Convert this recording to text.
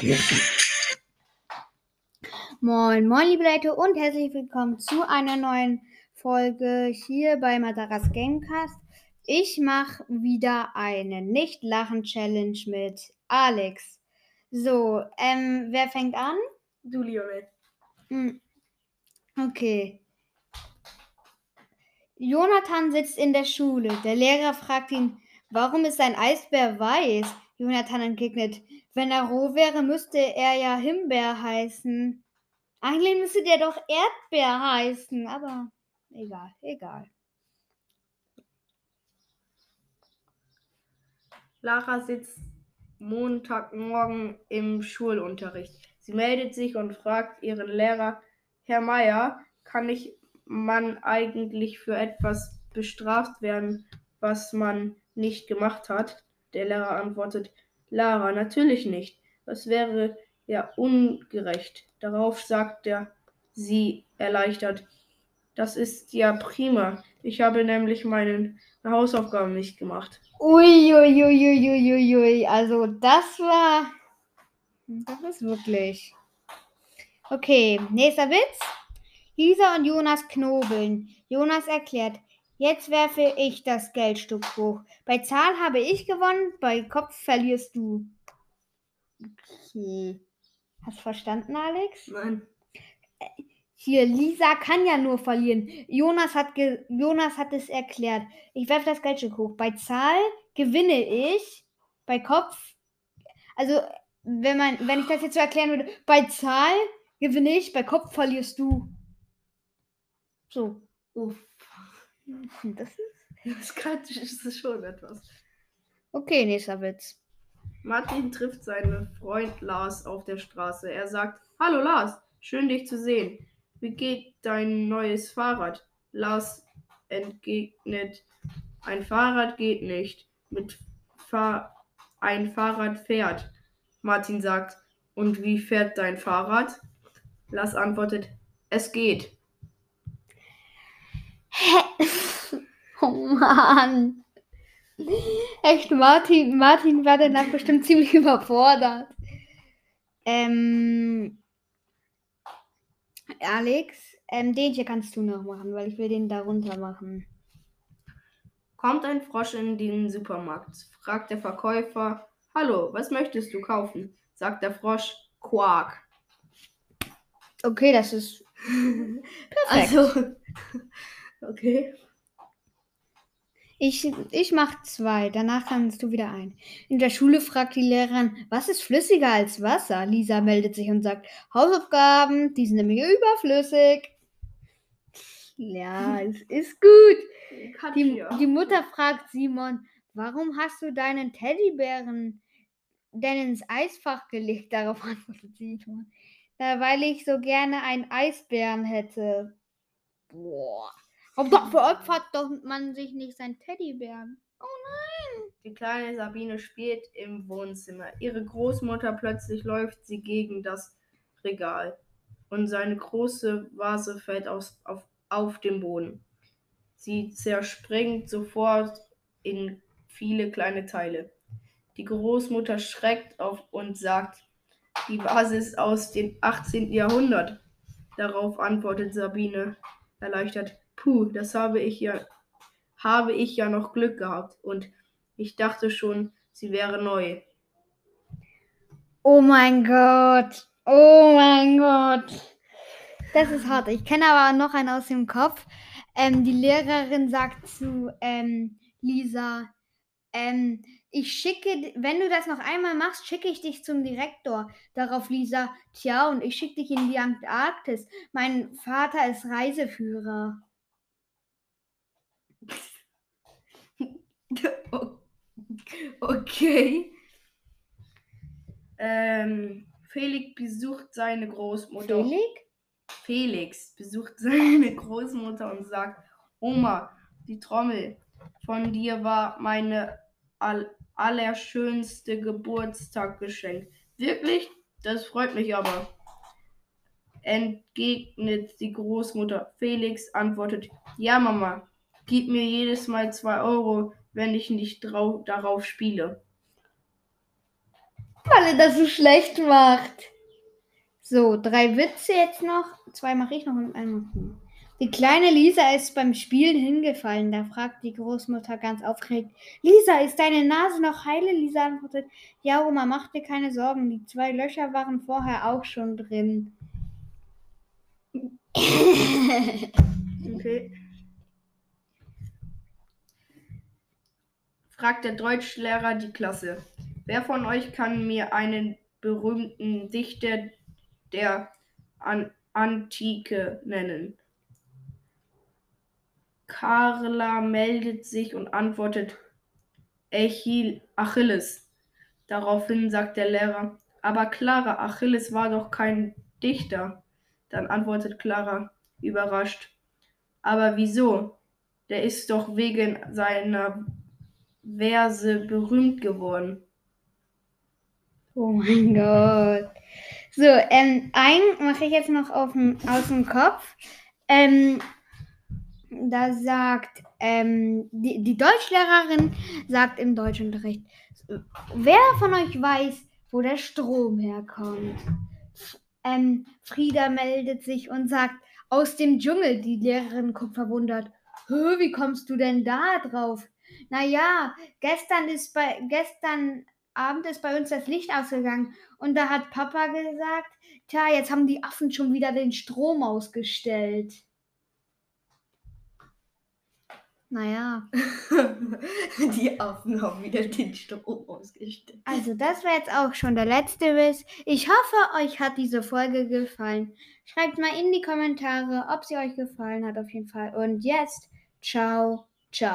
Moin, moin, liebe Leute und herzlich willkommen zu einer neuen Folge hier bei Madaras Gamecast. Ich mache wieder eine Nicht-Lachen-Challenge mit Alex. So, ähm, wer fängt an? Du, Lionel. Hm. Okay. Jonathan sitzt in der Schule. Der Lehrer fragt ihn, warum ist ein Eisbär weiß? Jonathan entgegnet, wenn er roh wäre, müsste er ja Himbeer heißen. Eigentlich müsste der doch Erdbeer heißen, aber egal, egal. Lara sitzt Montagmorgen im Schulunterricht. Sie meldet sich und fragt ihren Lehrer, Herr Meier, kann ich man eigentlich für etwas bestraft werden, was man nicht gemacht hat? Der Lehrer antwortet, Lara, natürlich nicht. Das wäre ja ungerecht. Darauf sagt er sie erleichtert, das ist ja prima. Ich habe nämlich meine Hausaufgaben nicht gemacht. Uiuiuiuiui, ui, ui, ui. also das war. Das ist wirklich. Okay, nächster Witz. Lisa und Jonas knobeln. Jonas erklärt, jetzt werfe ich das Geldstück hoch. Bei Zahl habe ich gewonnen, bei Kopf verlierst du. Okay. Hast du verstanden, Alex? Nein. Hier, Lisa kann ja nur verlieren. Jonas hat, Jonas hat es erklärt. Ich werfe das Geldstück hoch. Bei Zahl gewinne ich. Bei Kopf. Also, wenn, man, wenn ich das jetzt so erklären würde, bei Zahl gewinne ich, bei Kopf verlierst du. So. Uff. Das ist. Das ist schon etwas. Okay, nächster Witz. Martin trifft seinen Freund Lars auf der Straße. Er sagt, Hallo Lars, schön dich zu sehen. Wie geht dein neues Fahrrad? Lars entgegnet, ein Fahrrad geht nicht. Mit Fahr ein Fahrrad fährt. Martin sagt, und wie fährt dein Fahrrad? Lars antwortet, es geht. Oh Mann. Echt, Martin, Martin war danach bestimmt ziemlich überfordert. Ähm, Alex, ähm, den hier kannst du noch machen, weil ich will den darunter machen. Kommt ein Frosch in den Supermarkt, fragt der Verkäufer, Hallo, was möchtest du kaufen? Sagt der Frosch, Quark. Okay, das ist perfekt. Also, okay. Ich, ich mach zwei, danach kannst du wieder ein. In der Schule fragt die Lehrerin, was ist flüssiger als Wasser? Lisa meldet sich und sagt, Hausaufgaben, die sind nämlich überflüssig. Ja, es ist gut. Die, die Mutter fragt Simon, warum hast du deinen Teddybären denn ins Eisfach gelegt? Darauf antwortet Simon, na, weil ich so gerne einen Eisbären hätte. Boah. Hauptsache veropfert doch man sich nicht sein Teddybären. Oh nein. Die kleine Sabine spielt im Wohnzimmer. Ihre Großmutter plötzlich läuft sie gegen das Regal und seine große Vase fällt aus, auf, auf den Boden. Sie zerspringt sofort in viele kleine Teile. Die Großmutter schreckt auf und sagt, die Vase ist aus dem 18. Jahrhundert. Darauf antwortet Sabine erleichtert, Puh, das habe ich ja, habe ich ja noch Glück gehabt und ich dachte schon, sie wäre neu. Oh mein Gott. Oh mein Gott. Das ist hart. Ich kenne aber noch einen aus dem Kopf. Ähm, die Lehrerin sagt zu ähm, Lisa, ähm, ich schicke, wenn du das noch einmal machst, schicke ich dich zum Direktor. Darauf Lisa, tja, und ich schicke dich in die Antarktis. Mein Vater ist Reiseführer. Okay. Ähm, Felix besucht seine Großmutter. Felix? Felix besucht seine Großmutter und sagt, Oma, die Trommel von dir war meine all allerschönste Geburtstaggeschenk. Wirklich? Das freut mich aber. Entgegnet die Großmutter. Felix antwortet, ja Mama, gib mir jedes Mal zwei Euro, wenn ich nicht darauf spiele. alle das so schlecht macht. So, drei Witze jetzt noch. Zwei mache ich noch und einen. Die kleine Lisa ist beim Spielen hingefallen. Da fragt die Großmutter ganz aufgeregt: Lisa, ist deine Nase noch heile? Lisa antwortet: Ja, Oma, mach dir keine Sorgen. Die zwei Löcher waren vorher auch schon drin. Okay. Fragt der Deutschlehrer die Klasse. Wer von euch kann mir einen berühmten Dichter der An Antike nennen? Carla meldet sich und antwortet Echil Achilles. Daraufhin sagt der Lehrer, aber Clara, Achilles war doch kein Dichter. Dann antwortet Clara, überrascht, aber wieso? Der ist doch wegen seiner Verse berühmt geworden. Oh mein Gott. So, ähm, einen mache ich jetzt noch auf dem, aus dem Kopf. Ähm, da sagt ähm, die, die Deutschlehrerin sagt im Deutschunterricht, wer von euch weiß, wo der Strom herkommt? Ähm, Frieda meldet sich und sagt, aus dem Dschungel. Die Lehrerin guckt verwundert. Wie kommst du denn da drauf? Naja, gestern ist bei gestern Abend ist bei uns das Licht ausgegangen und da hat Papa gesagt, tja, jetzt haben die Affen schon wieder den Strom ausgestellt. Naja. Die Affen haben wieder den Strom ausgestellt. Also das war jetzt auch schon der letzte Wiss. Ich hoffe, euch hat diese Folge gefallen. Schreibt mal in die Kommentare, ob sie euch gefallen hat auf jeden Fall. Und jetzt, ciao, ciao.